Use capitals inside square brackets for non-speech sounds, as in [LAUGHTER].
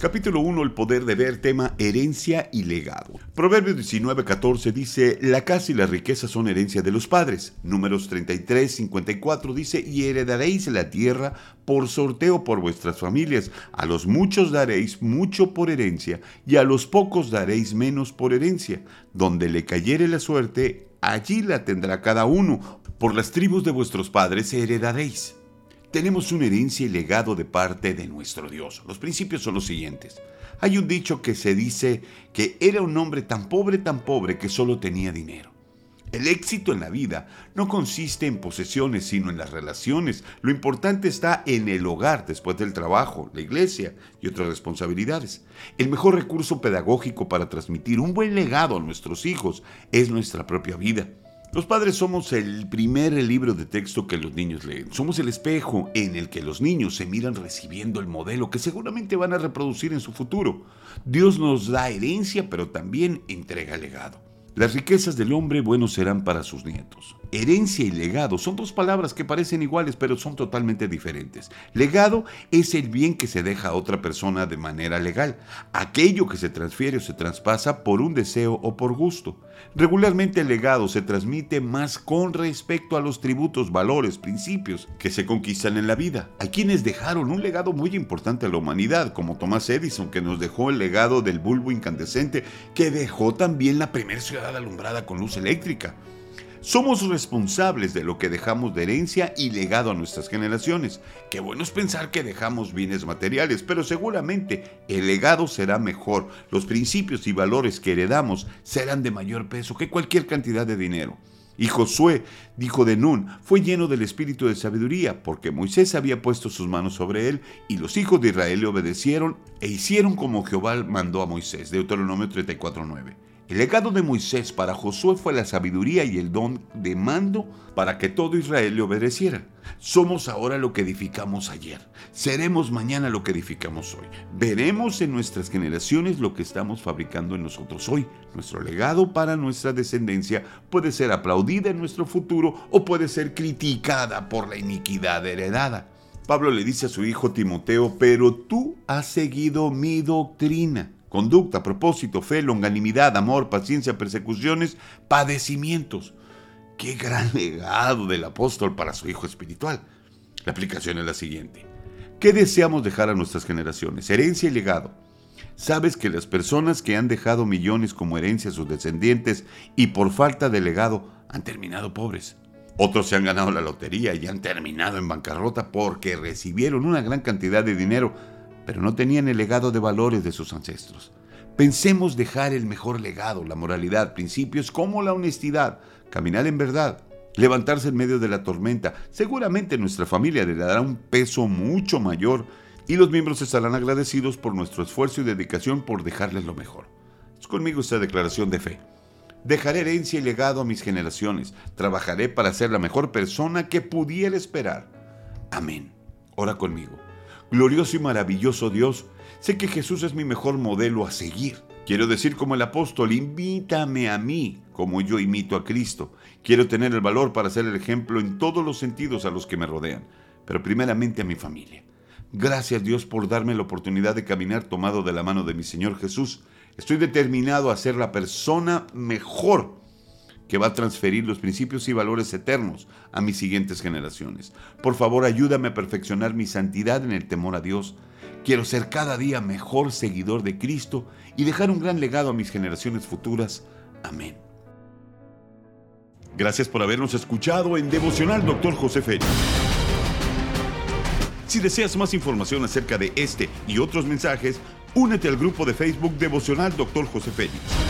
Capítulo 1, el poder de ver, tema herencia y legado. Proverbios 19, 14 dice, la casa y la riqueza son herencia de los padres. Números 33, 54 dice, y heredaréis la tierra por sorteo por vuestras familias. A los muchos daréis mucho por herencia, y a los pocos daréis menos por herencia. Donde le cayere la suerte, allí la tendrá cada uno. Por las tribus de vuestros padres heredaréis tenemos una herencia y legado de parte de nuestro Dios. Los principios son los siguientes. Hay un dicho que se dice que era un hombre tan pobre, tan pobre que solo tenía dinero. El éxito en la vida no consiste en posesiones, sino en las relaciones. Lo importante está en el hogar después del trabajo, la iglesia y otras responsabilidades. El mejor recurso pedagógico para transmitir un buen legado a nuestros hijos es nuestra propia vida. Los padres somos el primer libro de texto que los niños leen. Somos el espejo en el que los niños se miran recibiendo el modelo que seguramente van a reproducir en su futuro. Dios nos da herencia, pero también entrega legado. Las riquezas del hombre buenos serán para sus nietos. Herencia y legado son dos palabras que parecen iguales pero son totalmente diferentes. Legado es el bien que se deja a otra persona de manera legal, aquello que se transfiere o se traspasa por un deseo o por gusto. Regularmente el legado se transmite más con respecto a los tributos, valores, principios que se conquistan en la vida. Hay quienes dejaron un legado muy importante a la humanidad, como Thomas Edison, que nos dejó el legado del bulbo incandescente, que dejó también la primera ciudad alumbrada con luz eléctrica. Somos responsables de lo que dejamos de herencia y legado a nuestras generaciones. Qué bueno es pensar que dejamos bienes materiales, pero seguramente el legado será mejor. Los principios y valores que heredamos serán de mayor peso que cualquier cantidad de dinero. Y Josué, dijo de Nun, fue lleno del espíritu de sabiduría, porque Moisés había puesto sus manos sobre él, y los hijos de Israel le obedecieron e hicieron como Jehová mandó a Moisés. Deuteronomio 34.9. El legado de Moisés para Josué fue la sabiduría y el don de mando para que todo Israel le obedeciera. Somos ahora lo que edificamos ayer. Seremos mañana lo que edificamos hoy. Veremos en nuestras generaciones lo que estamos fabricando en nosotros hoy. Nuestro legado para nuestra descendencia puede ser aplaudida en nuestro futuro o puede ser criticada por la iniquidad heredada. Pablo le dice a su hijo Timoteo, pero tú has seguido mi doctrina conducta, propósito, fe, longanimidad, amor, paciencia, persecuciones, padecimientos. Qué gran [LAUGHS] legado del apóstol para su hijo espiritual. La aplicación es la siguiente. ¿Qué deseamos dejar a nuestras generaciones? Herencia y legado. Sabes que las personas que han dejado millones como herencia a sus descendientes y por falta de legado han terminado pobres. Otros se han ganado la lotería y han terminado en bancarrota porque recibieron una gran cantidad de dinero pero no tenían el legado de valores de sus ancestros. Pensemos dejar el mejor legado, la moralidad, principios como la honestidad, caminar en verdad, levantarse en medio de la tormenta. Seguramente nuestra familia le dará un peso mucho mayor y los miembros estarán agradecidos por nuestro esfuerzo y dedicación por dejarles lo mejor. Es conmigo esta declaración de fe. Dejaré herencia y legado a mis generaciones. Trabajaré para ser la mejor persona que pudiera esperar. Amén. Ora conmigo. Glorioso y maravilloso Dios, sé que Jesús es mi mejor modelo a seguir. Quiero decir como el apóstol, invítame a mí como yo imito a Cristo. Quiero tener el valor para ser el ejemplo en todos los sentidos a los que me rodean, pero primeramente a mi familia. Gracias Dios por darme la oportunidad de caminar tomado de la mano de mi Señor Jesús. Estoy determinado a ser la persona mejor que va a transferir los principios y valores eternos a mis siguientes generaciones. Por favor, ayúdame a perfeccionar mi santidad en el temor a Dios. Quiero ser cada día mejor seguidor de Cristo y dejar un gran legado a mis generaciones futuras. Amén. Gracias por habernos escuchado en Devocional Dr. José Félix. Si deseas más información acerca de este y otros mensajes, únete al grupo de Facebook Devocional Dr. José Félix.